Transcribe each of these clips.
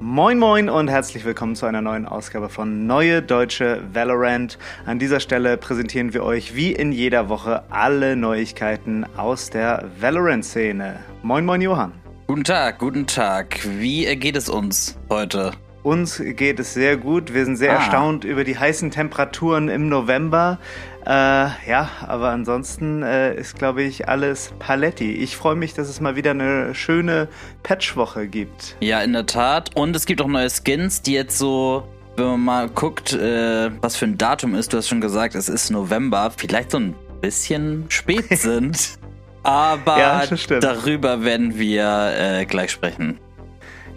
Moin Moin und herzlich willkommen zu einer neuen Ausgabe von Neue Deutsche Valorant. An dieser Stelle präsentieren wir euch wie in jeder Woche alle Neuigkeiten aus der Valorant-Szene. Moin Moin Johann. Guten Tag, guten Tag. Wie geht es uns heute? Uns geht es sehr gut. Wir sind sehr ah. erstaunt über die heißen Temperaturen im November. Äh, ja, aber ansonsten äh, ist, glaube ich, alles Paletti. Ich freue mich, dass es mal wieder eine schöne Patchwoche gibt. Ja, in der Tat. Und es gibt auch neue Skins, die jetzt so, wenn man mal guckt, äh, was für ein Datum ist, du hast schon gesagt, es ist November, vielleicht so ein bisschen spät sind. Aber ja, darüber werden wir äh, gleich sprechen.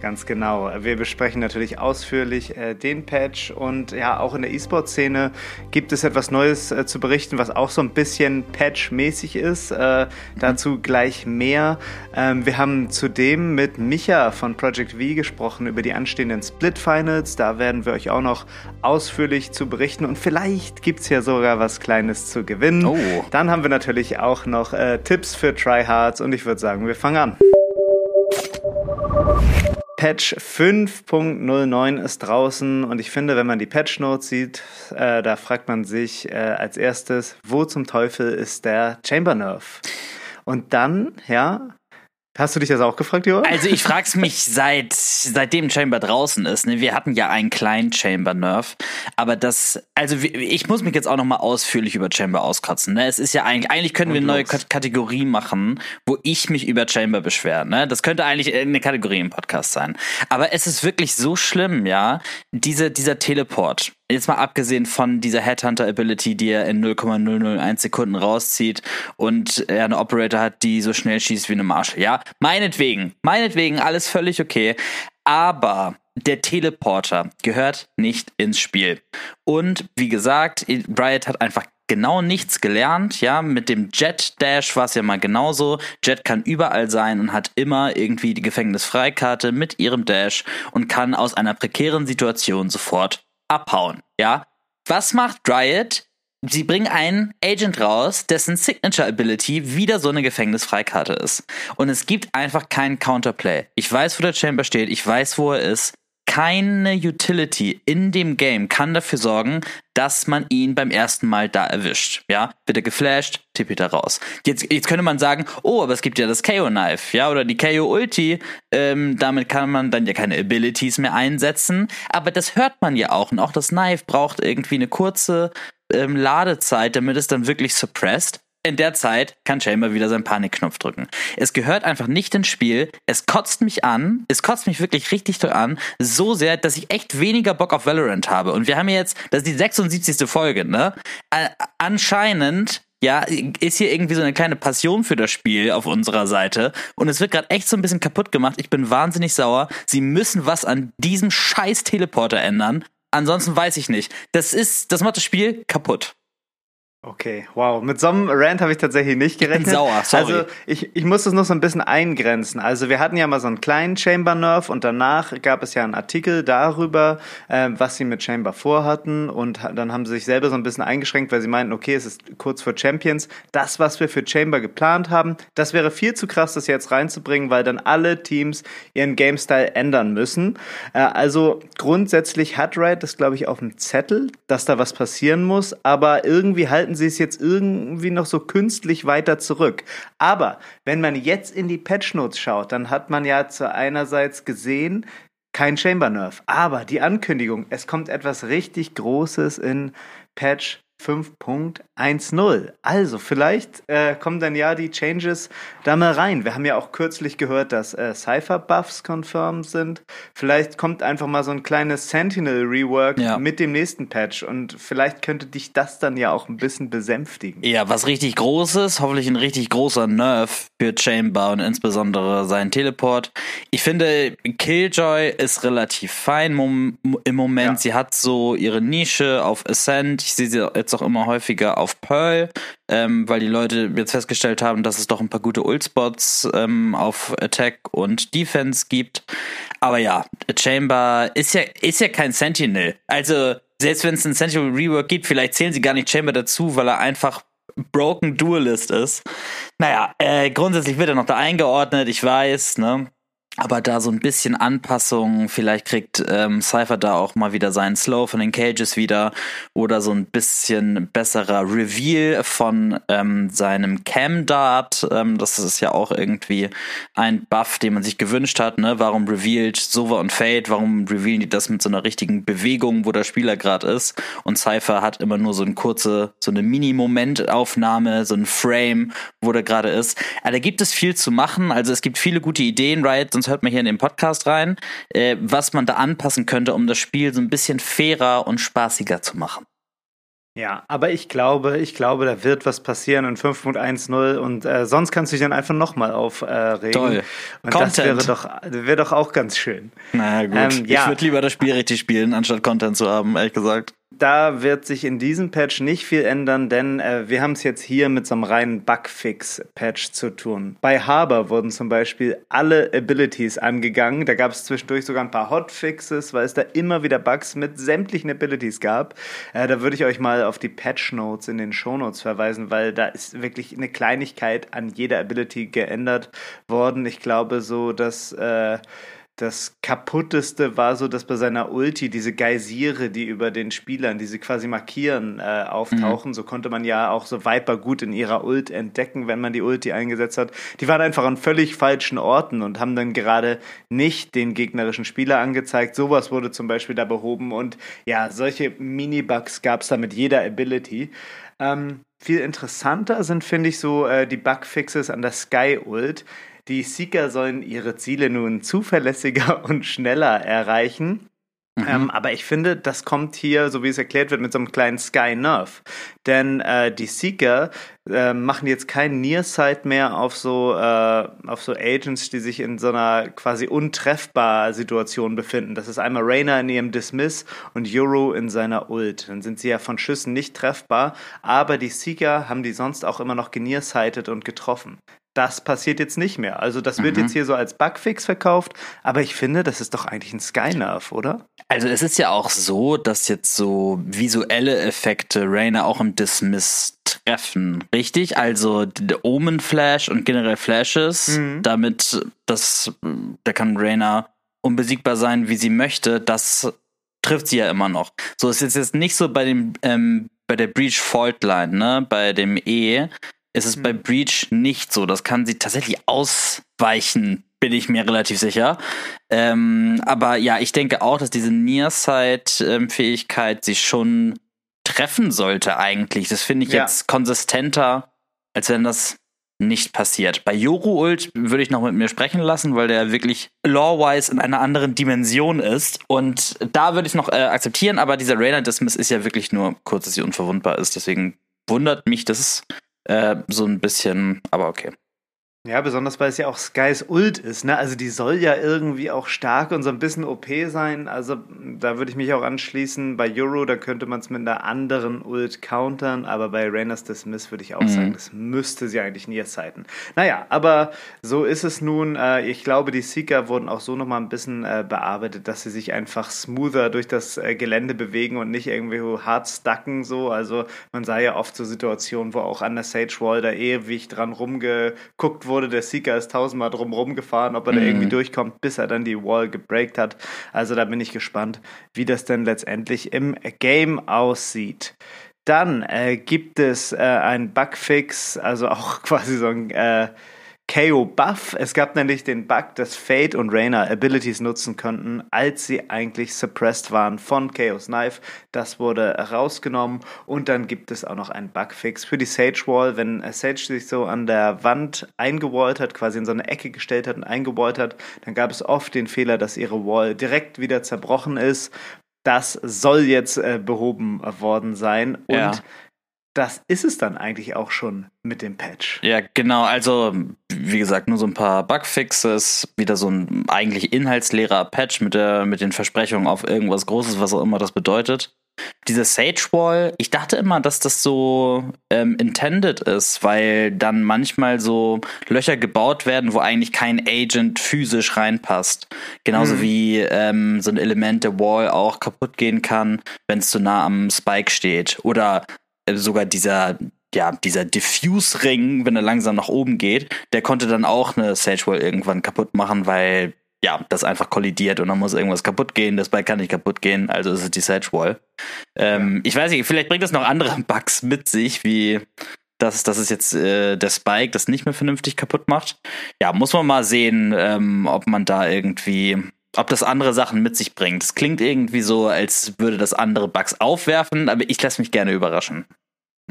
Ganz genau. Wir besprechen natürlich ausführlich äh, den Patch und ja, auch in der E-Sport-Szene gibt es etwas Neues äh, zu berichten, was auch so ein bisschen Patch-mäßig ist. Äh, dazu gleich mehr. Ähm, wir haben zudem mit Micha von Project V gesprochen über die anstehenden Split-Finals. Da werden wir euch auch noch ausführlich zu berichten und vielleicht gibt es ja sogar was Kleines zu gewinnen. Oh. Dann haben wir natürlich auch noch äh, Tipps für Tryhards und ich würde sagen, wir fangen an. Patch 5.09 ist draußen und ich finde, wenn man die Patch Notes sieht, äh, da fragt man sich äh, als erstes, wo zum Teufel ist der Chamber Nerf? Und dann, ja, Hast du dich das auch gefragt, Johann? Also ich frag's mich seit seitdem Chamber draußen ist. Ne? Wir hatten ja einen kleinen Chamber Nerf, aber das, also ich muss mich jetzt auch noch mal ausführlich über Chamber auskotzen. Ne? Es ist ja eigentlich, eigentlich können wir eine neue Kategorie machen, wo ich mich über Chamber beschwere. Ne? Das könnte eigentlich eine Kategorie im Podcast sein. Aber es ist wirklich so schlimm, ja. Diese dieser Teleport jetzt mal abgesehen von dieser Headhunter-Ability, die er in 0,001 Sekunden rauszieht und er eine Operator hat, die so schnell schießt wie eine Marshall. Ja, meinetwegen, meinetwegen, alles völlig okay. Aber der Teleporter gehört nicht ins Spiel. Und wie gesagt, Riot hat einfach genau nichts gelernt, ja, mit dem Jet Dash war es ja mal genauso. Jet kann überall sein und hat immer irgendwie die Gefängnisfreikarte mit ihrem Dash und kann aus einer prekären Situation sofort abhauen, ja. Was macht Riot? Sie bringen einen Agent raus, dessen Signature Ability wieder so eine Gefängnisfreikarte ist. Und es gibt einfach keinen Counterplay. Ich weiß, wo der Chamber steht, ich weiß, wo er ist keine Utility in dem Game kann dafür sorgen, dass man ihn beim ersten Mal da erwischt. Ja, er geflasht, tippt er raus. Jetzt, jetzt könnte man sagen, oh, aber es gibt ja das KO-Knife, ja, oder die KO-Ulti. Ähm, damit kann man dann ja keine Abilities mehr einsetzen. Aber das hört man ja auch. Und auch das Knife braucht irgendwie eine kurze ähm, Ladezeit, damit es dann wirklich suppressed. In der Zeit kann Chamber wieder seinen Panikknopf drücken. Es gehört einfach nicht ins Spiel. Es kotzt mich an. Es kotzt mich wirklich richtig toll an. So sehr, dass ich echt weniger Bock auf Valorant habe. Und wir haben jetzt, das ist die 76. Folge, ne? Anscheinend ja, ist hier irgendwie so eine kleine Passion für das Spiel auf unserer Seite. Und es wird gerade echt so ein bisschen kaputt gemacht. Ich bin wahnsinnig sauer. Sie müssen was an diesem scheiß Teleporter ändern. Ansonsten weiß ich nicht. Das ist, das macht das Spiel kaputt. Okay, wow. Mit so einem Rant habe ich tatsächlich nicht gerechnet. Ich bin sauer, sorry. Also ich, ich muss das noch so ein bisschen eingrenzen. Also wir hatten ja mal so einen kleinen Chamber Nerf und danach gab es ja einen Artikel darüber, äh, was sie mit Chamber vorhatten und dann haben sie sich selber so ein bisschen eingeschränkt, weil sie meinten, okay, es ist kurz vor Champions. Das, was wir für Chamber geplant haben, das wäre viel zu krass, das jetzt reinzubringen, weil dann alle Teams ihren Game Style ändern müssen. Äh, also grundsätzlich hat Riot das, glaube ich, auf dem Zettel, dass da was passieren muss, aber irgendwie halten halten sie es jetzt irgendwie noch so künstlich weiter zurück. Aber wenn man jetzt in die Patch Notes schaut, dann hat man ja zu einerseits gesehen, kein Chamber Nerf, aber die Ankündigung, es kommt etwas richtig Großes in Patch 5.10. Also vielleicht äh, kommen dann ja die Changes da mal rein. Wir haben ja auch kürzlich gehört, dass äh, Cypher-Buffs confirmed sind. Vielleicht kommt einfach mal so ein kleines Sentinel-Rework ja. mit dem nächsten Patch und vielleicht könnte dich das dann ja auch ein bisschen besänftigen. Ja, was richtig Großes, hoffentlich ein richtig großer Nerf für Chamber und insbesondere sein Teleport. Ich finde, Killjoy ist relativ fein im Moment. Ja. Sie hat so ihre Nische auf Ascent. Ich sehe sie jetzt auch immer häufiger auf auf Pearl, ähm, weil die Leute jetzt festgestellt haben, dass es doch ein paar gute Ult-Spots ähm, auf Attack und Defense gibt. Aber ja, Chamber ist ja, ist ja kein Sentinel. Also, selbst wenn es ein Sentinel Rework gibt, vielleicht zählen sie gar nicht Chamber dazu, weil er einfach Broken Duelist ist. Naja, äh, grundsätzlich wird er noch da eingeordnet, ich weiß, ne? Aber da so ein bisschen Anpassung, vielleicht kriegt ähm, Cypher da auch mal wieder seinen Slow von den Cages wieder oder so ein bisschen besserer Reveal von ähm, seinem Cam Dart. Ähm, das ist ja auch irgendwie ein Buff, den man sich gewünscht hat. Ne? Warum revealed Sova und Fade? Warum revealen die das mit so einer richtigen Bewegung, wo der Spieler gerade ist? Und Cypher hat immer nur so eine kurze, so eine Mini-Momentaufnahme, so ein Frame, wo der gerade ist. Aber da gibt es viel zu machen. Also es gibt viele gute Ideen, Riot sonst hört man hier in den Podcast rein, äh, was man da anpassen könnte, um das Spiel so ein bisschen fairer und spaßiger zu machen. Ja, aber ich glaube, ich glaube, da wird was passieren in 5.10 und äh, sonst kannst du dich dann einfach nochmal aufregen. Toll. Und Content. das wäre doch, wäre doch auch ganz schön. Na gut, ähm, ja. ich würde lieber das Spiel richtig spielen, anstatt Content zu haben, ehrlich gesagt. Da wird sich in diesem Patch nicht viel ändern, denn äh, wir haben es jetzt hier mit so einem reinen Bugfix-Patch zu tun. Bei Harbor wurden zum Beispiel alle Abilities angegangen. Da gab es zwischendurch sogar ein paar Hotfixes, weil es da immer wieder Bugs mit sämtlichen Abilities gab. Äh, da würde ich euch mal auf die Patch Notes in den Show Notes verweisen, weil da ist wirklich eine Kleinigkeit an jeder Ability geändert worden. Ich glaube so, dass äh, das kaputteste war so, dass bei seiner Ulti diese Geysire, die über den Spielern, diese quasi markieren, äh, auftauchen. Mhm. So konnte man ja auch so Viper gut in ihrer Ult entdecken, wenn man die Ulti eingesetzt hat. Die waren einfach an völlig falschen Orten und haben dann gerade nicht den gegnerischen Spieler angezeigt. Sowas wurde zum Beispiel da behoben und ja, solche Mini-Bugs gab es da mit jeder Ability. Ähm, viel interessanter sind, finde ich, so äh, die Bugfixes an der Sky-Ult die Seeker sollen ihre Ziele nun zuverlässiger und schneller erreichen. Mhm. Ähm, aber ich finde, das kommt hier, so wie es erklärt wird, mit so einem kleinen Sky Nerf. Denn äh, die Seeker äh, machen jetzt keinen Nearsight mehr auf so, äh, auf so Agents, die sich in so einer quasi untreffbar Situation befinden. Das ist einmal Rainer in ihrem Dismiss und Euro in seiner Ult. Dann sind sie ja von Schüssen nicht treffbar, aber die Seeker haben die sonst auch immer noch genearsightet und getroffen das passiert jetzt nicht mehr. Also das wird mhm. jetzt hier so als Bugfix verkauft, aber ich finde, das ist doch eigentlich ein Skynerf, oder? Also es ist ja auch so, dass jetzt so visuelle Effekte Rainer auch im Dismiss treffen, richtig? Also der Omen Flash und generell Flashes, mhm. damit das, da kann Rainer unbesiegbar sein, wie sie möchte, das trifft sie ja immer noch. So es ist jetzt nicht so bei dem ähm, bei der Breach Fault Line, ne, bei dem E, ist es hm. bei Breach nicht so. Das kann sie tatsächlich ausweichen, bin ich mir relativ sicher. Ähm, aber ja, ich denke auch, dass diese Nearsight-Fähigkeit sich schon treffen sollte eigentlich. Das finde ich ja. jetzt konsistenter, als wenn das nicht passiert. Bei Yoru Ult würde ich noch mit mir sprechen lassen, weil der wirklich lore-wise in einer anderen Dimension ist. Und da würde ich es noch äh, akzeptieren, aber dieser Rainer Dismiss ist ja wirklich nur kurz, dass sie unverwundbar ist. Deswegen wundert mich das äh, so ein bisschen, aber okay. Ja, besonders weil es ja auch Skys Ult ist, ne? Also die soll ja irgendwie auch stark und so ein bisschen OP sein. Also da würde ich mich auch anschließen. Bei Euro, da könnte man es mit einer anderen Ult countern, aber bei Rainers Dismiss würde ich auch mhm. sagen, das müsste sie eigentlich nie zeiten. Naja, aber so ist es nun. Äh, ich glaube, die Seeker wurden auch so nochmal ein bisschen äh, bearbeitet, dass sie sich einfach smoother durch das äh, Gelände bewegen und nicht irgendwie hart stucken so. Also man sah ja oft so Situationen, wo auch an der Sage Wall da ewig dran rumgeguckt wurde wurde, der Seeker ist tausendmal drumherum gefahren, ob er mhm. da irgendwie durchkommt, bis er dann die Wall gebreakt hat. Also da bin ich gespannt, wie das denn letztendlich im Game aussieht. Dann äh, gibt es äh, einen Bugfix, also auch quasi so ein äh, KO Buff. Es gab nämlich den Bug, dass Fate und Rainer Abilities nutzen könnten, als sie eigentlich suppressed waren von Chaos Knife. Das wurde rausgenommen und dann gibt es auch noch einen Bugfix für die Sage Wall. Wenn Sage sich so an der Wand eingewallt hat, quasi in so eine Ecke gestellt hat und eingewallt hat, dann gab es oft den Fehler, dass ihre Wall direkt wieder zerbrochen ist. Das soll jetzt äh, behoben worden sein und ja das ist es dann eigentlich auch schon mit dem Patch. Ja, genau. Also, wie gesagt, nur so ein paar Bugfixes, wieder so ein eigentlich inhaltsleerer Patch mit, der, mit den Versprechungen auf irgendwas Großes, was auch immer das bedeutet. diese Sage Wall, ich dachte immer, dass das so ähm, intended ist, weil dann manchmal so Löcher gebaut werden, wo eigentlich kein Agent physisch reinpasst. Genauso mhm. wie ähm, so ein Element der Wall auch kaputt gehen kann, wenn es zu nah am Spike steht. Oder sogar dieser ja, dieser Diffuse-Ring, wenn er langsam nach oben geht, der konnte dann auch eine Sage Wall irgendwann kaputt machen, weil ja, das einfach kollidiert und dann muss irgendwas kaputt gehen, das Bike kann nicht kaputt gehen, also ist es die Sage Wall. Ähm. Ich weiß nicht, vielleicht bringt das noch andere Bugs mit sich, wie dass, dass es jetzt äh, der Spike das nicht mehr vernünftig kaputt macht. Ja, muss man mal sehen, ähm, ob man da irgendwie, ob das andere Sachen mit sich bringt. Es klingt irgendwie so, als würde das andere Bugs aufwerfen, aber ich lasse mich gerne überraschen.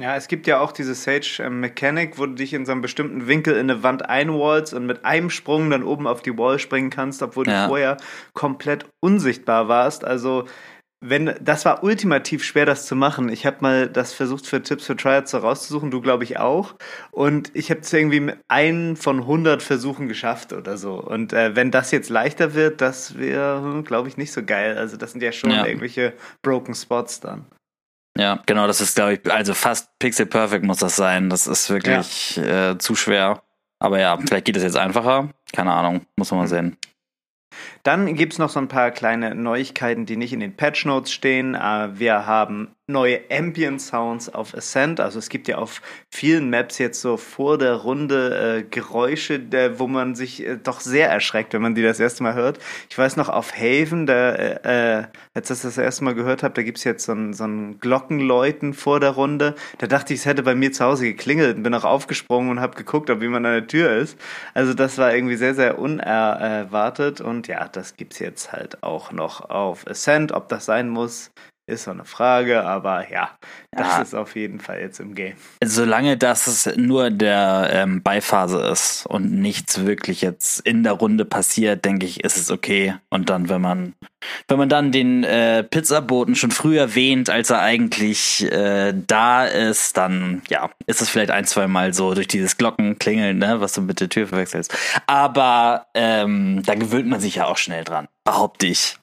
Ja, es gibt ja auch diese Sage ähm, Mechanic, wo du dich in so einem bestimmten Winkel in eine Wand einwallst und mit einem Sprung dann oben auf die Wall springen kannst, obwohl ja. du vorher komplett unsichtbar warst. Also wenn das war ultimativ schwer, das zu machen. Ich habe mal das versucht für Tipps für Tryouts rauszusuchen, du glaube ich auch. Und ich habe es irgendwie mit einen von 100 Versuchen geschafft oder so. Und äh, wenn das jetzt leichter wird, das wäre, hm, glaube ich, nicht so geil. Also das sind ja schon ja. irgendwelche Broken Spots dann. Ja, genau, das ist, glaube ich, also fast Pixel Perfect muss das sein. Das ist wirklich ja. äh, zu schwer. Aber ja, vielleicht geht es jetzt einfacher. Keine Ahnung, muss man mal sehen. Dann gibt es noch so ein paar kleine Neuigkeiten, die nicht in den Patch Notes stehen. Äh, wir haben neue Ambient Sounds auf Ascent. Also es gibt ja auf vielen Maps jetzt so vor der Runde äh, Geräusche, der, wo man sich äh, doch sehr erschreckt, wenn man die das erste Mal hört. Ich weiß noch, auf Haven, da, äh, äh als ich das das erste Mal gehört habe, da gibt's jetzt so ein, so ein Glockenläuten vor der Runde. Da dachte ich, es hätte bei mir zu Hause geklingelt und bin auch aufgesprungen und habe geguckt, ob jemand an der Tür ist. Also das war irgendwie sehr, sehr unerwartet. Und ja, das gibt's jetzt halt auch noch auf Ascent. Ob das sein muss, ist so eine Frage, aber ja, das ja. ist auf jeden Fall jetzt im Game. Solange das nur der ähm, Beiphase ist und nichts wirklich jetzt in der Runde passiert, denke ich, ist es okay. Und dann, wenn man, wenn man dann den äh, Pizzaboten schon früher erwähnt, als er eigentlich äh, da ist, dann ja, ist es vielleicht ein, zwei Mal so durch dieses Glockenklingeln, ne, was du mit der Tür verwechselst. Aber ähm, da gewöhnt man sich ja auch schnell dran, behaupte ich.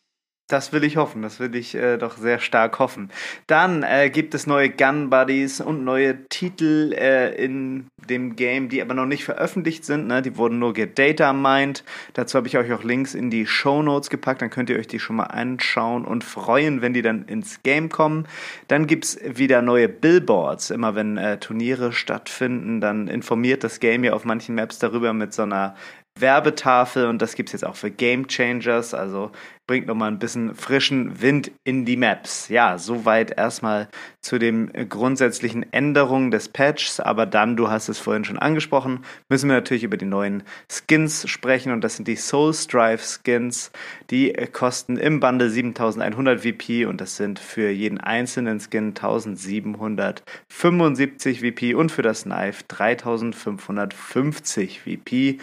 Das will ich hoffen, das will ich äh, doch sehr stark hoffen. Dann äh, gibt es neue Gun Buddies und neue Titel äh, in dem Game, die aber noch nicht veröffentlicht sind. Ne? Die wurden nur gedata mined. Dazu habe ich euch auch Links in die Show Notes gepackt. Dann könnt ihr euch die schon mal anschauen und freuen, wenn die dann ins Game kommen. Dann gibt's wieder neue Billboards. Immer wenn äh, Turniere stattfinden, dann informiert das Game ja auf manchen Maps darüber mit so einer Werbetafel und das gibt es jetzt auch für Game Changers, also bringt nochmal ein bisschen frischen Wind in die Maps. Ja, soweit erstmal zu den grundsätzlichen Änderungen des Patchs, aber dann, du hast es vorhin schon angesprochen, müssen wir natürlich über die neuen Skins sprechen und das sind die Soul Strive Skins. Die kosten im Bundle 7100 VP und das sind für jeden einzelnen Skin 1775 VP und für das Knife 3550 VP.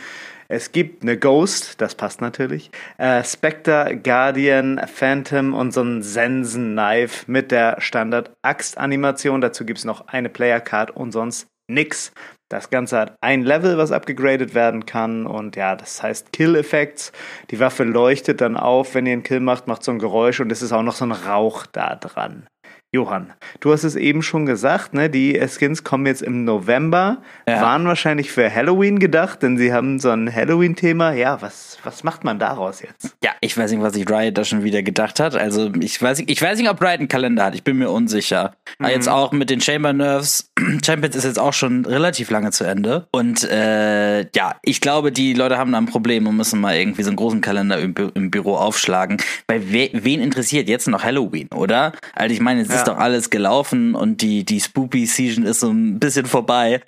Es gibt eine Ghost, das passt natürlich, äh, Spectre, Guardian, Phantom und so ein Sensen-Knife mit der Standard-Axt-Animation. Dazu gibt es noch eine Player-Card und sonst nix. Das Ganze hat ein Level, was abgegradet werden kann und ja, das heißt Kill-Effects. Die Waffe leuchtet dann auf, wenn ihr einen Kill macht, macht so ein Geräusch und es ist auch noch so ein Rauch da dran. Johann, du hast es eben schon gesagt, ne? Die Skins kommen jetzt im November, ja. waren wahrscheinlich für Halloween gedacht, denn sie haben so ein Halloween-Thema. Ja, was, was macht man daraus jetzt? Ja, ich weiß nicht, was sich Riot da schon wieder gedacht hat. Also ich weiß nicht, ich weiß nicht, ob Riot einen Kalender hat. Ich bin mir unsicher. Mhm. Jetzt auch mit den Chamber Nerves. Champions ist jetzt auch schon relativ lange zu Ende. Und äh, ja, ich glaube, die Leute haben da ein Problem und müssen mal irgendwie so einen großen Kalender im, Bü im Büro aufschlagen. Weil we wen interessiert jetzt noch Halloween, oder? Also ich meine, es ja. ist doch alles gelaufen und die, die Spoopy Season ist so ein bisschen vorbei.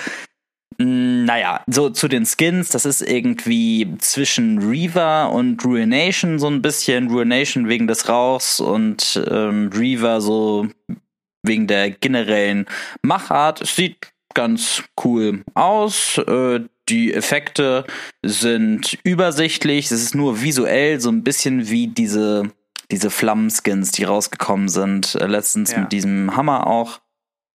Hm, naja, so zu den Skins, das ist irgendwie zwischen Reaver und Ruination so ein bisschen. Ruination wegen des Rauchs und ähm, Reaver so wegen der generellen Machart. Sieht ganz cool aus. Äh, die Effekte sind übersichtlich. Es ist nur visuell so ein bisschen wie diese diese Flammenskins, die rausgekommen sind, äh, letztens ja. mit diesem Hammer auch.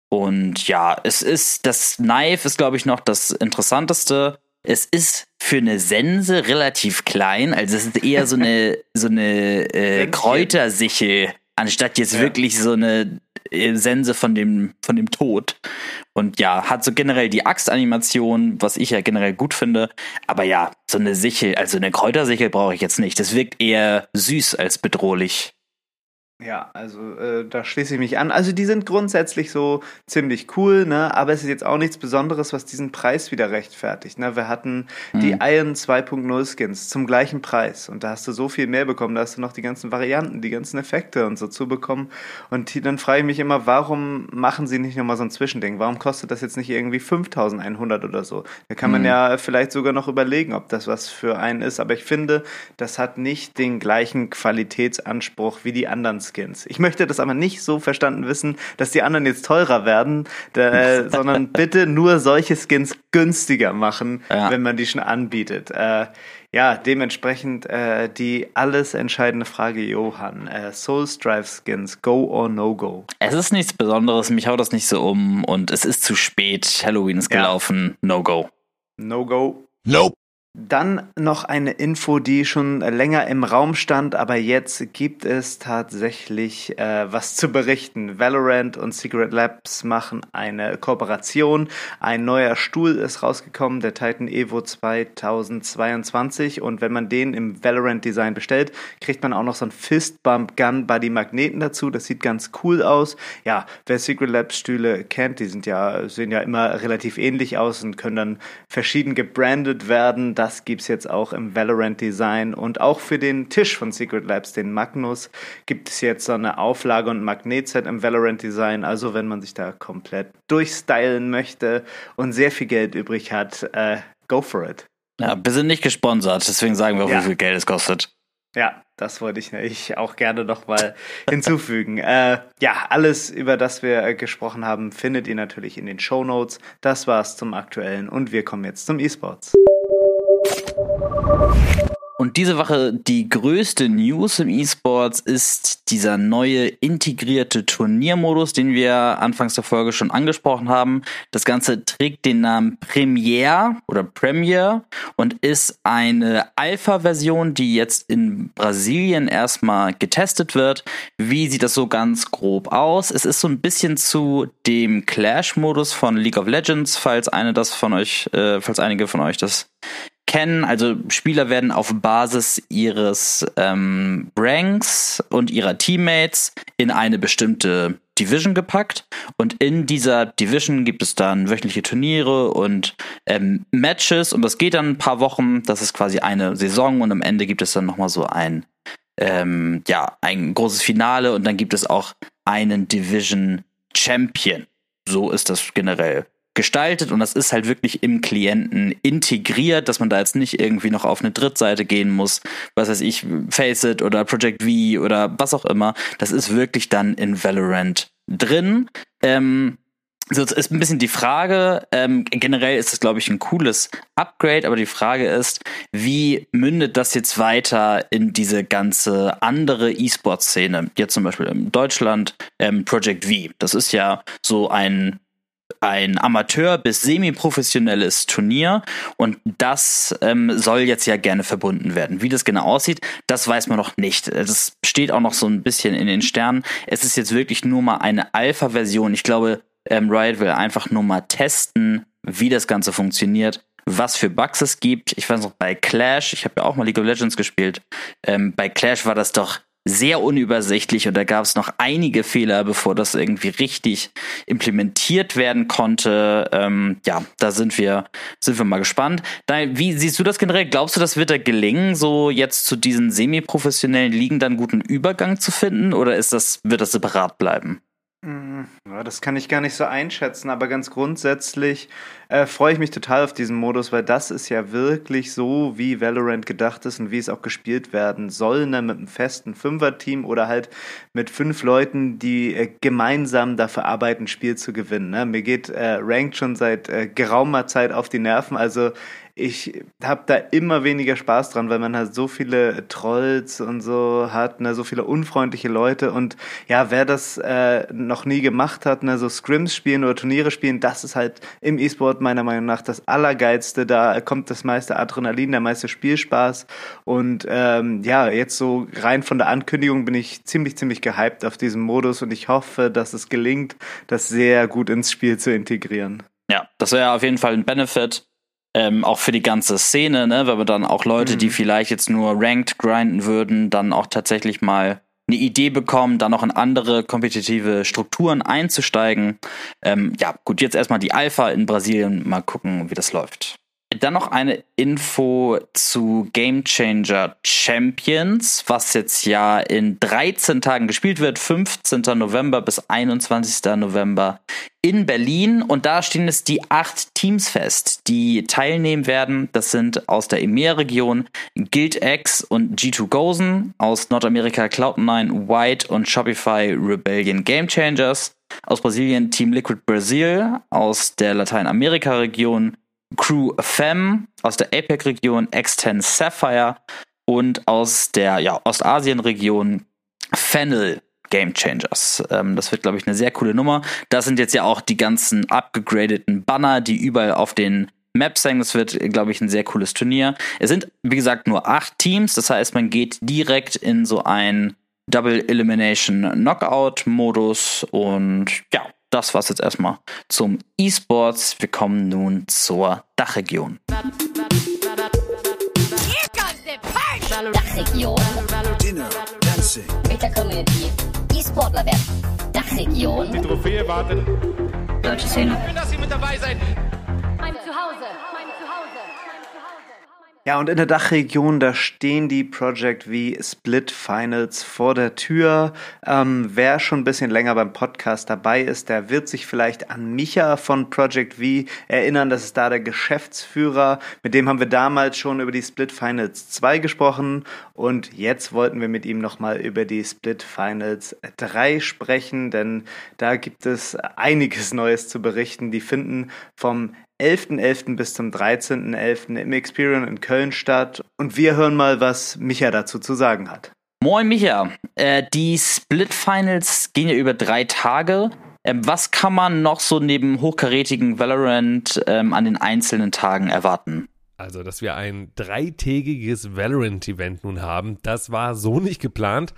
Und ja, es ist, das Knife ist, glaube ich, noch das Interessanteste. Es ist für eine Sense relativ klein, also es ist eher so eine, so eine äh, Kräutersichel, anstatt jetzt ja. wirklich so eine Sense von dem, von dem Tod. Und ja, hat so generell die Axtanimation, was ich ja generell gut finde. Aber ja, so eine Sichel, also eine Kräutersichel brauche ich jetzt nicht. Das wirkt eher süß als bedrohlich. Ja, also äh, da schließe ich mich an. Also die sind grundsätzlich so ziemlich cool, ne? Aber es ist jetzt auch nichts Besonderes, was diesen Preis wieder rechtfertigt. Ne? Wir hatten mhm. die Iron 2.0 Skins zum gleichen Preis und da hast du so viel mehr bekommen. Da hast du noch die ganzen Varianten, die ganzen Effekte und so zu bekommen. Und die, dann frage ich mich immer, warum machen sie nicht nochmal so ein Zwischending? Warum kostet das jetzt nicht irgendwie 5.100 oder so? Da kann man mhm. ja vielleicht sogar noch überlegen, ob das was für einen ist. Aber ich finde, das hat nicht den gleichen Qualitätsanspruch wie die anderen Skins. Skins. Ich möchte das aber nicht so verstanden wissen, dass die anderen jetzt teurer werden, äh, sondern bitte nur solche Skins günstiger machen, ja. wenn man die schon anbietet. Äh, ja, dementsprechend äh, die alles entscheidende Frage, Johann. Äh, Strive Skins, go or no go? Es ist nichts Besonderes, mich haut das nicht so um und es ist zu spät. Halloween ist gelaufen, ja. no go. No go. Nope. Dann noch eine Info, die schon länger im Raum stand, aber jetzt gibt es tatsächlich äh, was zu berichten. Valorant und Secret Labs machen eine Kooperation. Ein neuer Stuhl ist rausgekommen, der Titan Evo 2022. Und wenn man den im Valorant Design bestellt, kriegt man auch noch so ein Fistbump Gun Buddy Magneten dazu. Das sieht ganz cool aus. Ja, wer Secret Labs Stühle kennt, die sind ja, sehen ja immer relativ ähnlich aus und können dann verschieden gebrandet werden das gibt es jetzt auch im Valorant-Design und auch für den Tisch von Secret Labs, den Magnus, gibt es jetzt so eine Auflage und Magnetset im Valorant-Design. Also wenn man sich da komplett durchstylen möchte und sehr viel Geld übrig hat, äh, go for it. Ja, wir sind nicht gesponsert, deswegen sagen wir auch, ja. wie viel Geld es kostet. Ja, das wollte ich, ich auch gerne nochmal hinzufügen. äh, ja, alles, über das wir äh, gesprochen haben, findet ihr natürlich in den Show Notes. Das war's zum Aktuellen und wir kommen jetzt zum E-Sports. Und diese Woche die größte News im E-Sports ist dieser neue integrierte Turniermodus, den wir anfangs der Folge schon angesprochen haben. Das Ganze trägt den Namen Premiere oder Premiere und ist eine Alpha-Version, die jetzt in Brasilien erstmal getestet wird. Wie sieht das so ganz grob aus? Es ist so ein bisschen zu dem Clash-Modus von League of Legends, falls eine das von euch, äh, falls einige von euch das kennen. Also Spieler werden auf Basis ihres ähm, Ranks und ihrer Teammates in eine bestimmte Division gepackt und in dieser Division gibt es dann wöchentliche Turniere und ähm, Matches und das geht dann ein paar Wochen. Das ist quasi eine Saison und am Ende gibt es dann nochmal so ein ähm, ja ein großes Finale und dann gibt es auch einen Division Champion. So ist das generell gestaltet und das ist halt wirklich im Klienten integriert, dass man da jetzt nicht irgendwie noch auf eine Drittseite gehen muss, was weiß ich, Faceit oder Project V oder was auch immer. Das ist wirklich dann in Valorant drin. Ähm, so ist ein bisschen die Frage, ähm, generell ist es, glaube ich, ein cooles Upgrade, aber die Frage ist, wie mündet das jetzt weiter in diese ganze andere E-Sport-Szene? Jetzt zum Beispiel in Deutschland ähm, Project V. Das ist ja so ein ein Amateur- bis semi-professionelles Turnier und das ähm, soll jetzt ja gerne verbunden werden. Wie das genau aussieht, das weiß man noch nicht. Das steht auch noch so ein bisschen in den Sternen. Es ist jetzt wirklich nur mal eine Alpha-Version. Ich glaube, ähm, Riot will einfach nur mal testen, wie das Ganze funktioniert was für Bugs es gibt. Ich weiß noch, bei Clash, ich habe ja auch mal League of Legends gespielt, ähm, bei Clash war das doch sehr unübersichtlich und da gab es noch einige Fehler, bevor das irgendwie richtig implementiert werden konnte. Ähm, ja, da sind wir, sind wir mal gespannt. Da, wie siehst du das generell? Glaubst du, das wird da gelingen, so jetzt zu diesen semi-professionellen Ligen dann guten Übergang zu finden oder ist das, wird das separat bleiben? Ja, das kann ich gar nicht so einschätzen, aber ganz grundsätzlich äh, freue ich mich total auf diesen Modus, weil das ist ja wirklich so, wie Valorant gedacht ist und wie es auch gespielt werden soll, ne? mit einem festen Fünfer-Team oder halt mit fünf Leuten, die äh, gemeinsam dafür arbeiten, Spiel zu gewinnen. Ne? Mir geht äh, Ranked schon seit äh, geraumer Zeit auf die Nerven, also ich habe da immer weniger Spaß dran, weil man halt so viele Trolls und so hat, ne, so viele unfreundliche Leute und ja, wer das äh, noch nie gemacht hat, ne, so Scrims spielen oder Turniere spielen, das ist halt im E-Sport meiner Meinung nach das Allergeilste. Da kommt das meiste Adrenalin, der meiste Spielspaß und ähm, ja, jetzt so rein von der Ankündigung bin ich ziemlich, ziemlich gehypt auf diesen Modus und ich hoffe, dass es gelingt, das sehr gut ins Spiel zu integrieren. Ja, das wäre auf jeden Fall ein Benefit. Ähm, auch für die ganze Szene, ne, wenn wir dann auch Leute, mhm. die vielleicht jetzt nur Ranked grinden würden, dann auch tatsächlich mal eine Idee bekommen, dann noch in andere kompetitive Strukturen einzusteigen. Ähm, ja, gut, jetzt erstmal die Alpha in Brasilien, mal gucken, wie das läuft. Dann noch eine Info zu Game Changer Champions, was jetzt ja in 13 Tagen gespielt wird, 15. November bis 21. November in Berlin. Und da stehen jetzt die acht Teams fest, die teilnehmen werden. Das sind aus der EMEA-Region Guild X und G2 Gozen, aus Nordamerika Cloud9, White und Shopify Rebellion Game Changers, aus Brasilien Team Liquid Brazil, aus der Lateinamerika-Region Crew Fem aus der APEC-Region, X10 Sapphire und aus der ja, Ostasien-Region Fennel Game Changers. Ähm, das wird, glaube ich, eine sehr coole Nummer. Das sind jetzt ja auch die ganzen abgegradeten Banner, die überall auf den Maps hängen. Das wird, glaube ich, ein sehr cooles Turnier. Es sind, wie gesagt, nur acht Teams. Das heißt, man geht direkt in so ein Double Elimination Knockout Modus und ja, das war's jetzt erstmal zum E-Sports. Wir kommen nun zur Dachregion. Dachregion. Dinner, Dancing. Mit der Community. E-Sportler werden. Dachregion. Die Trophäe wartet. Deutsche Szene. Schön, dass Sie mit dabei seid. Ja, und in der Dachregion, da stehen die Project V Split Finals vor der Tür. Ähm, wer schon ein bisschen länger beim Podcast dabei ist, der wird sich vielleicht an Micha von Project V erinnern. Das ist da der Geschäftsführer. Mit dem haben wir damals schon über die Split Finals 2 gesprochen. Und jetzt wollten wir mit ihm nochmal über die Split Finals 3 sprechen, denn da gibt es einiges Neues zu berichten. Die finden vom 11.11. bis zum 13.11. im Experience in Köln statt. Und wir hören mal, was Micha dazu zu sagen hat. Moin Micha, äh, die Split Finals gehen ja über drei Tage. Ähm, was kann man noch so neben hochkarätigen Valorant ähm, an den einzelnen Tagen erwarten? Also, dass wir ein dreitägiges Valorant-Event nun haben, das war so nicht geplant.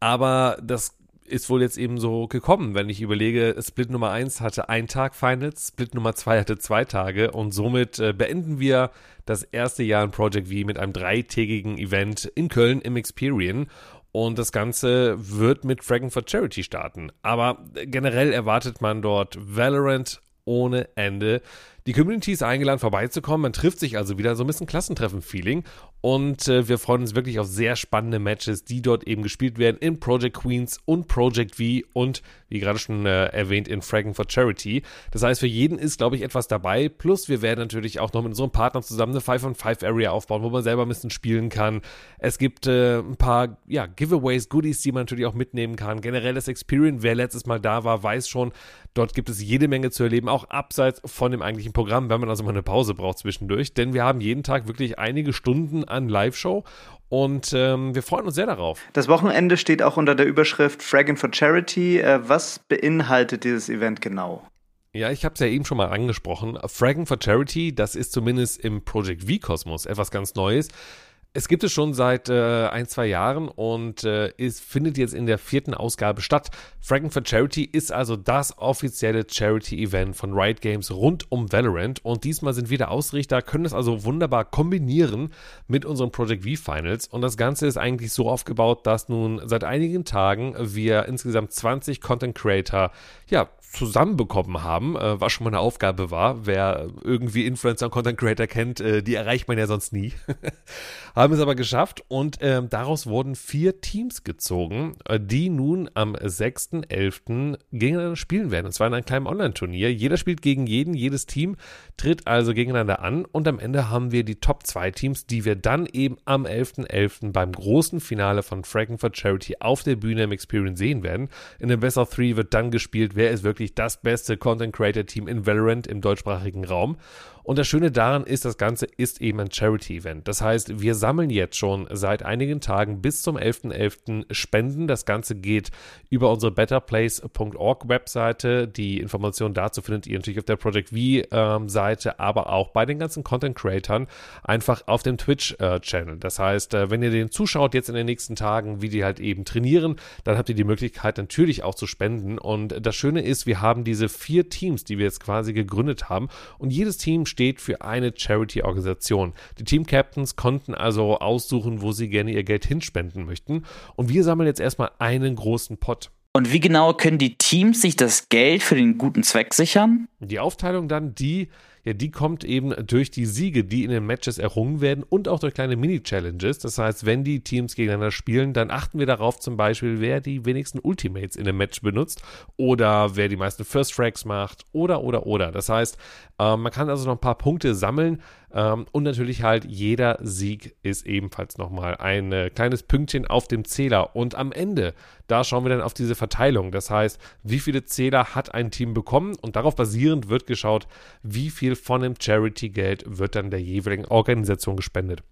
Aber das ist wohl jetzt eben so gekommen, wenn ich überlege, Split Nummer 1 hatte einen Tag Finals, Split Nummer 2 hatte zwei Tage und somit äh, beenden wir das erste Jahr in Project V mit einem dreitägigen Event in Köln im Experian und das Ganze wird mit Fragging for Charity starten. Aber generell erwartet man dort Valorant ohne Ende. Die Community ist eingeladen, vorbeizukommen. Man trifft sich also wieder so ein bisschen Klassentreffen-Feeling. Und äh, wir freuen uns wirklich auf sehr spannende Matches, die dort eben gespielt werden in Project Queens und Project V und wie gerade schon äh, erwähnt in Fragging for Charity. Das heißt, für jeden ist, glaube ich, etwas dabei. Plus wir werden natürlich auch noch mit unserem Partner zusammen eine 5 on 5 Area aufbauen, wo man selber ein bisschen spielen kann. Es gibt äh, ein paar ja, Giveaways, Goodies, die man natürlich auch mitnehmen kann. Generell das Experience, wer letztes Mal da war, weiß schon, dort gibt es jede Menge zu erleben, auch abseits von dem eigentlichen Programm, wenn man also mal eine Pause braucht zwischendurch. Denn wir haben jeden Tag wirklich einige Stunden an Live-Show und ähm, wir freuen uns sehr darauf. Das Wochenende steht auch unter der Überschrift Fragging for Charity. Äh, was beinhaltet dieses Event genau? Ja, ich habe es ja eben schon mal angesprochen. Fragging for Charity, das ist zumindest im Project V-Kosmos etwas ganz Neues. Es gibt es schon seit äh, ein, zwei Jahren und äh, es findet jetzt in der vierten Ausgabe statt. Fragging for Charity ist also das offizielle Charity-Event von Riot Games rund um Valorant und diesmal sind wir der Ausrichter, können es also wunderbar kombinieren mit unseren Project V Finals und das Ganze ist eigentlich so aufgebaut, dass nun seit einigen Tagen wir insgesamt 20 Content Creator ja, zusammenbekommen haben, äh, was schon mal eine Aufgabe war. Wer irgendwie Influencer und Content Creator kennt, äh, die erreicht man ja sonst nie. haben es aber geschafft und äh, daraus wurden vier Teams gezogen, äh, die nun am 6.11. gegeneinander spielen werden. Und zwar in einem kleinen Online-Turnier. Jeder spielt gegen jeden, jedes Team tritt also gegeneinander an und am Ende haben wir die Top 2 Teams, die wir dann eben am 11.11. .11. beim großen Finale von Fragging for Charity auf der Bühne im Experience sehen werden. In dem Best of 3 wird dann gespielt, wer ist wirklich das beste Content Creator Team in Valorant im deutschsprachigen Raum. Und das Schöne daran ist, das Ganze ist eben ein Charity-Event. Das heißt, wir sammeln jetzt schon seit einigen Tagen bis zum 11.11. .11. Spenden. Das Ganze geht über unsere betterplace.org Webseite. Die Informationen dazu findet ihr natürlich auf der Project V-Seite, ähm, aber auch bei den ganzen Content-Creatern einfach auf dem Twitch-Channel. Äh, das heißt, äh, wenn ihr den zuschaut jetzt in den nächsten Tagen, wie die halt eben trainieren, dann habt ihr die Möglichkeit natürlich auch zu spenden. Und das Schöne ist, wir haben diese vier Teams, die wir jetzt quasi gegründet haben. Und jedes Team steht für eine Charity-Organisation. Die Team-Captains konnten also aussuchen, wo sie gerne ihr Geld hinspenden möchten. Und wir sammeln jetzt erstmal einen großen Pot. Und wie genau können die Teams sich das Geld für den guten Zweck sichern? Die Aufteilung dann, die ja, die kommt eben durch die Siege, die in den Matches errungen werden und auch durch kleine Mini-Challenges. Das heißt, wenn die Teams gegeneinander spielen, dann achten wir darauf zum Beispiel, wer die wenigsten Ultimates in einem Match benutzt oder wer die meisten First Frags macht oder, oder, oder. Das heißt, äh, man kann also noch ein paar Punkte sammeln ähm, und natürlich halt jeder Sieg ist ebenfalls nochmal ein äh, kleines Pünktchen auf dem Zähler. Und am Ende, da schauen wir dann auf diese Verteilung. Das heißt, wie viele Zähler hat ein Team bekommen und darauf basierend wird geschaut, wie viel von dem Charity-Geld wird dann der jeweiligen Organisation gespendet.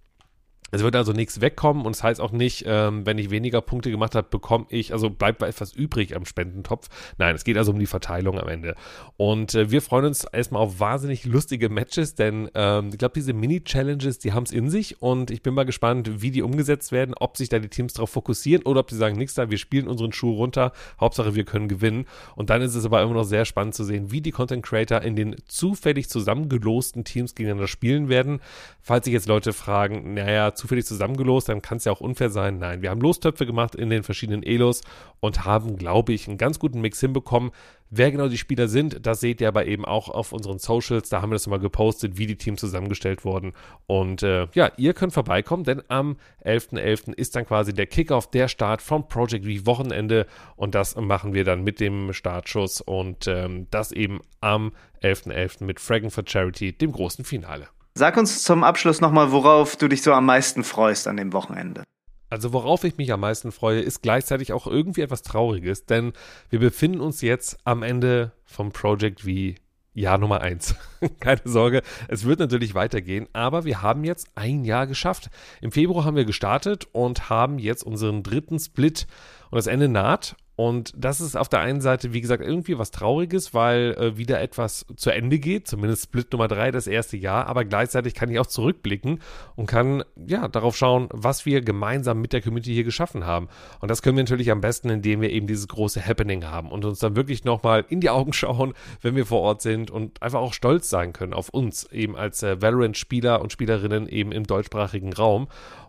Es wird also nichts wegkommen und es das heißt auch nicht, ähm, wenn ich weniger Punkte gemacht habe, bekomme ich, also bleibt etwas übrig am Spendentopf. Nein, es geht also um die Verteilung am Ende. Und äh, wir freuen uns erstmal auf wahnsinnig lustige Matches, denn ähm, ich glaube, diese Mini-Challenges, die haben es in sich und ich bin mal gespannt, wie die umgesetzt werden, ob sich da die Teams darauf fokussieren oder ob sie sagen, nichts da, wir spielen unseren Schuh runter, Hauptsache wir können gewinnen. Und dann ist es aber immer noch sehr spannend zu sehen, wie die Content Creator in den zufällig zusammengelosten Teams gegeneinander spielen werden. Falls sich jetzt Leute fragen, naja, zufällig zusammengelost, dann kann es ja auch unfair sein. Nein, wir haben Lostöpfe gemacht in den verschiedenen Elos und haben, glaube ich, einen ganz guten Mix hinbekommen. Wer genau die Spieler sind, das seht ihr aber eben auch auf unseren Socials. Da haben wir das mal gepostet, wie die Teams zusammengestellt wurden. Und äh, ja, ihr könnt vorbeikommen, denn am 11.11. .11. ist dann quasi der Kickoff, der Start vom Project V Wochenende. Und das machen wir dann mit dem Startschuss und ähm, das eben am 11.11. .11. mit Fragging for Charity, dem großen Finale. Sag uns zum Abschluss nochmal, worauf du dich so am meisten freust an dem Wochenende. Also worauf ich mich am meisten freue, ist gleichzeitig auch irgendwie etwas Trauriges, denn wir befinden uns jetzt am Ende vom Project wie Jahr Nummer eins. Keine Sorge, es wird natürlich weitergehen, aber wir haben jetzt ein Jahr geschafft. Im Februar haben wir gestartet und haben jetzt unseren dritten Split und das Ende naht und das ist auf der einen Seite, wie gesagt, irgendwie was Trauriges, weil äh, wieder etwas zu Ende geht, zumindest Split Nummer drei, das erste Jahr, aber gleichzeitig kann ich auch zurückblicken und kann ja darauf schauen, was wir gemeinsam mit der Community hier geschaffen haben. Und das können wir natürlich am besten, indem wir eben dieses große Happening haben und uns dann wirklich nochmal in die Augen schauen, wenn wir vor Ort sind und einfach auch stolz sein können auf uns, eben als äh, Valorant-Spieler und Spielerinnen eben im deutschsprachigen Raum.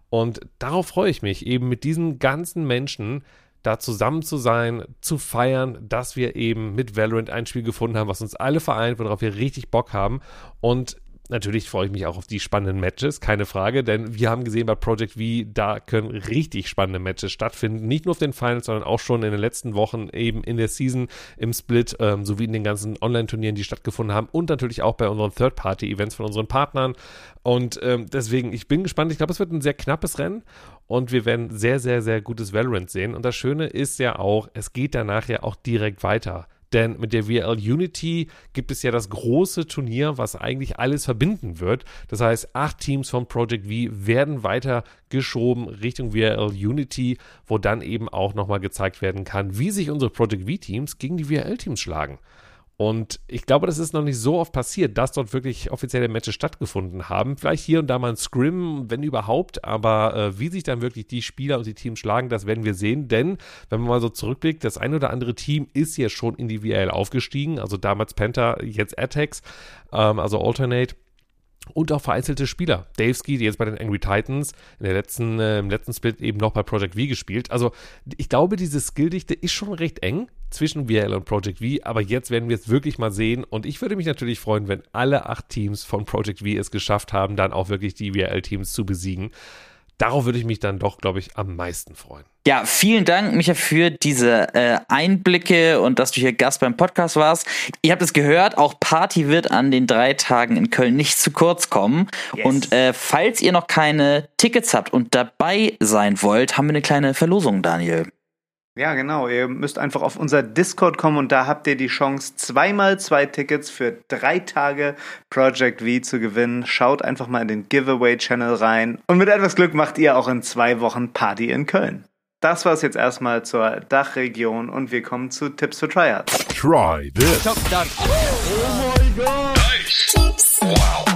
Und darauf freue ich mich, eben mit diesen ganzen Menschen, da zusammen zu sein, zu feiern, dass wir eben mit Valorant ein Spiel gefunden haben, was uns alle vereint, worauf wir richtig Bock haben. Und Natürlich freue ich mich auch auf die spannenden Matches, keine Frage, denn wir haben gesehen bei Project V, da können richtig spannende Matches stattfinden. Nicht nur auf den Finals, sondern auch schon in den letzten Wochen eben in der Season, im Split, ähm, sowie in den ganzen Online-Turnieren, die stattgefunden haben und natürlich auch bei unseren Third-Party-Events von unseren Partnern. Und ähm, deswegen, ich bin gespannt. Ich glaube, es wird ein sehr knappes Rennen und wir werden sehr, sehr, sehr gutes Valorant sehen. Und das Schöne ist ja auch, es geht danach ja auch direkt weiter. Denn mit der VL Unity gibt es ja das große Turnier, was eigentlich alles verbinden wird. Das heißt, acht Teams von Project V werden weiter geschoben Richtung VL Unity, wo dann eben auch nochmal gezeigt werden kann, wie sich unsere Project V-Teams gegen die VL-Teams schlagen. Und ich glaube, das ist noch nicht so oft passiert, dass dort wirklich offizielle Matches stattgefunden haben. Vielleicht hier und da mal ein Scrim, wenn überhaupt, aber äh, wie sich dann wirklich die Spieler und die Teams schlagen, das werden wir sehen. Denn, wenn man mal so zurückblickt, das ein oder andere Team ist ja schon in die VL aufgestiegen. Also damals Penta, jetzt Attacks, ähm, also Alternate und auch vereinzelte Spieler. Dave Ski, jetzt bei den Angry Titans, in der letzten, äh, im letzten Split eben noch bei Project V gespielt. Also ich glaube, diese Skilldichte ist schon recht eng zwischen VL und Project V, aber jetzt werden wir es wirklich mal sehen und ich würde mich natürlich freuen, wenn alle acht Teams von Project V es geschafft haben, dann auch wirklich die VL-Teams zu besiegen. Darauf würde ich mich dann doch, glaube ich, am meisten freuen. Ja, vielen Dank, Micha, für diese äh, Einblicke und dass du hier Gast beim Podcast warst. Ihr habt es gehört, auch Party wird an den drei Tagen in Köln nicht zu kurz kommen. Yes. Und äh, falls ihr noch keine Tickets habt und dabei sein wollt, haben wir eine kleine Verlosung, Daniel. Ja, genau. Ihr müsst einfach auf unser Discord kommen und da habt ihr die Chance, zweimal zwei Tickets für drei Tage Project V zu gewinnen. Schaut einfach mal in den Giveaway-Channel rein und mit etwas Glück macht ihr auch in zwei Wochen Party in Köln. Das war es jetzt erstmal zur Dachregion und wir kommen zu Tipps für Tryhards. Try this. Oh my god. Nice. Tipps wow.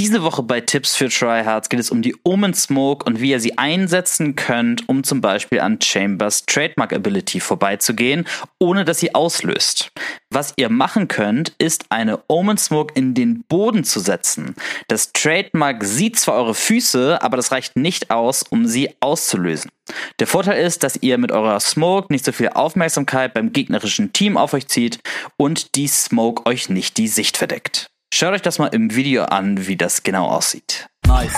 Diese Woche bei Tipps für Tryhards geht es um die Omen Smoke und wie ihr sie einsetzen könnt, um zum Beispiel an Chambers Trademark Ability vorbeizugehen, ohne dass sie auslöst. Was ihr machen könnt, ist eine Omen Smoke in den Boden zu setzen. Das Trademark sieht zwar eure Füße, aber das reicht nicht aus, um sie auszulösen. Der Vorteil ist, dass ihr mit eurer Smoke nicht so viel Aufmerksamkeit beim gegnerischen Team auf euch zieht und die Smoke euch nicht die Sicht verdeckt. Schaut euch das mal im Video an, wie das genau aussieht. Nice.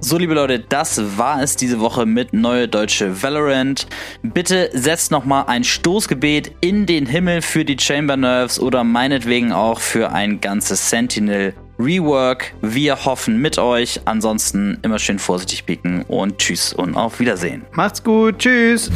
So, liebe Leute, das war es diese Woche mit Neue Deutsche Valorant. Bitte setzt nochmal ein Stoßgebet in den Himmel für die Chamber Nerves oder meinetwegen auch für ein ganzes Sentinel Rework. Wir hoffen mit euch. Ansonsten immer schön vorsichtig picken und tschüss und auf Wiedersehen. Macht's gut. Tschüss.